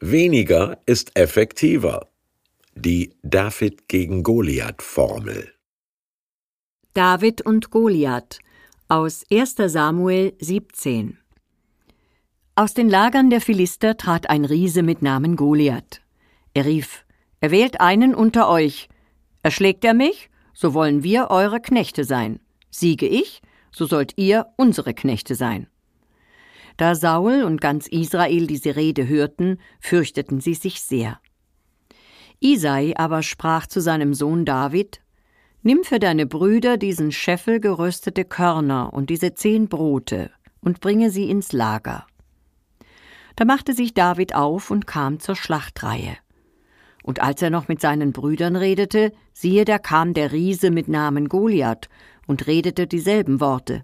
Weniger ist effektiver. Die David gegen Goliath Formel. David und Goliath aus 1. Samuel 17 Aus den Lagern der Philister trat ein Riese mit Namen Goliath. Er rief: Erwählt einen unter euch. Erschlägt er mich, so wollen wir eure Knechte sein. Siege ich, so sollt ihr unsere Knechte sein. Da Saul und ganz Israel diese Rede hörten, fürchteten sie sich sehr. Isai aber sprach zu seinem Sohn David: Nimm für deine Brüder diesen Scheffel geröstete Körner und diese zehn Brote und bringe sie ins Lager. Da machte sich David auf und kam zur Schlachtreihe. Und als er noch mit seinen Brüdern redete, siehe, da kam der Riese mit Namen Goliath und redete dieselben Worte.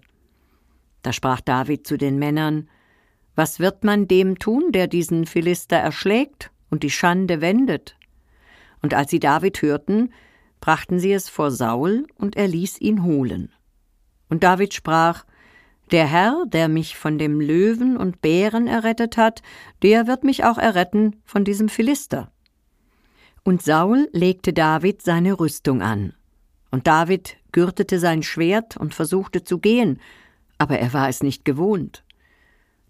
Da sprach David zu den Männern: Was wird man dem tun, der diesen Philister erschlägt und die Schande wendet? Und als sie David hörten, brachten sie es vor Saul, und er ließ ihn holen. Und David sprach Der Herr, der mich von dem Löwen und Bären errettet hat, der wird mich auch erretten von diesem Philister. Und Saul legte David seine Rüstung an. Und David gürtete sein Schwert und versuchte zu gehen, aber er war es nicht gewohnt.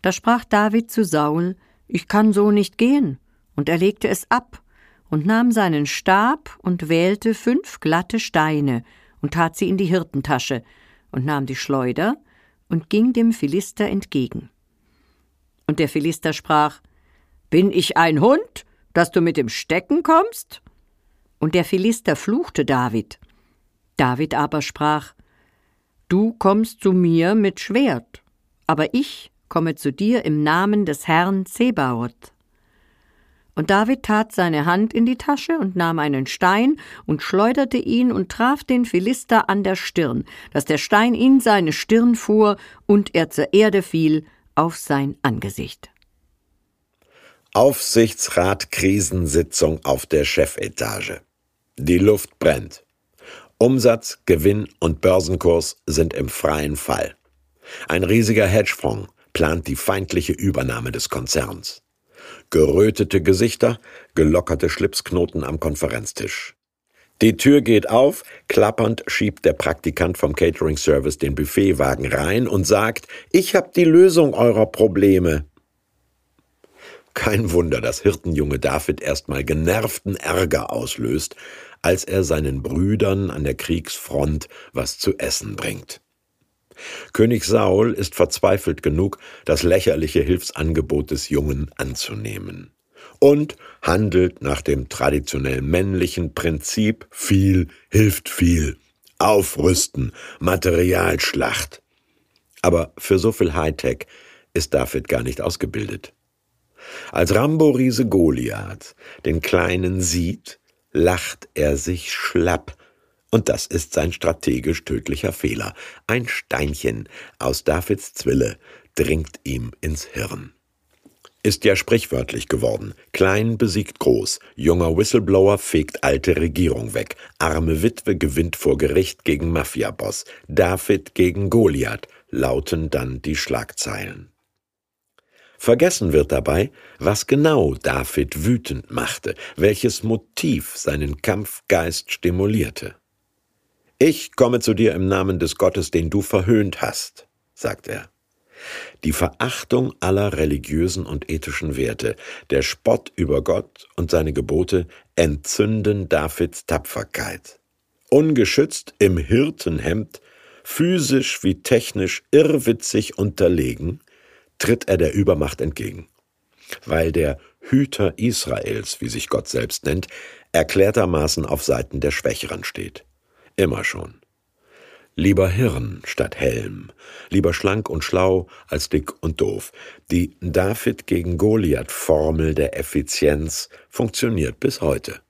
Da sprach David zu Saul Ich kann so nicht gehen, und er legte es ab und nahm seinen Stab und wählte fünf glatte Steine und tat sie in die Hirtentasche und nahm die Schleuder und ging dem Philister entgegen. Und der Philister sprach: Bin ich ein Hund, dass du mit dem Stecken kommst? Und der Philister fluchte David. David aber sprach: Du kommst zu mir mit Schwert, aber ich komme zu dir im Namen des Herrn Zebaoth. Und David tat seine Hand in die Tasche und nahm einen Stein und schleuderte ihn und traf den Philister an der Stirn, dass der Stein in seine Stirn fuhr und er zur Erde fiel auf sein Angesicht. Aufsichtsrat Krisensitzung auf der Chefetage. Die Luft brennt. Umsatz, Gewinn und Börsenkurs sind im freien Fall. Ein riesiger Hedgefonds plant die feindliche Übernahme des Konzerns gerötete Gesichter, gelockerte Schlipsknoten am Konferenztisch. Die Tür geht auf, klappernd schiebt der Praktikant vom Catering Service den Buffetwagen rein und sagt, ich hab die Lösung eurer Probleme. Kein Wunder, dass Hirtenjunge David erstmal genervten Ärger auslöst, als er seinen Brüdern an der Kriegsfront was zu essen bringt. König Saul ist verzweifelt genug, das lächerliche Hilfsangebot des Jungen anzunehmen und handelt nach dem traditionell männlichen Prinzip viel hilft viel. Aufrüsten, Materialschlacht. Aber für so viel Hightech ist David gar nicht ausgebildet. Als Rambo-Riese Goliath den Kleinen sieht, lacht er sich schlapp und das ist sein strategisch tödlicher Fehler. Ein Steinchen aus Davids Zwille dringt ihm ins Hirn. Ist ja sprichwörtlich geworden. Klein besiegt groß. Junger Whistleblower fegt alte Regierung weg. Arme Witwe gewinnt vor Gericht gegen Mafiaboss. David gegen Goliath lauten dann die Schlagzeilen. Vergessen wird dabei, was genau David wütend machte, welches Motiv seinen Kampfgeist stimulierte. Ich komme zu dir im Namen des Gottes, den du verhöhnt hast, sagt er. Die Verachtung aller religiösen und ethischen Werte, der Spott über Gott und seine Gebote entzünden Davids Tapferkeit. Ungeschützt im Hirtenhemd, physisch wie technisch irrwitzig unterlegen, tritt er der Übermacht entgegen. Weil der Hüter Israels, wie sich Gott selbst nennt, erklärtermaßen auf Seiten der Schwächeren steht. Immer schon. Lieber Hirn statt Helm, lieber schlank und schlau als dick und doof. Die David gegen Goliath Formel der Effizienz funktioniert bis heute.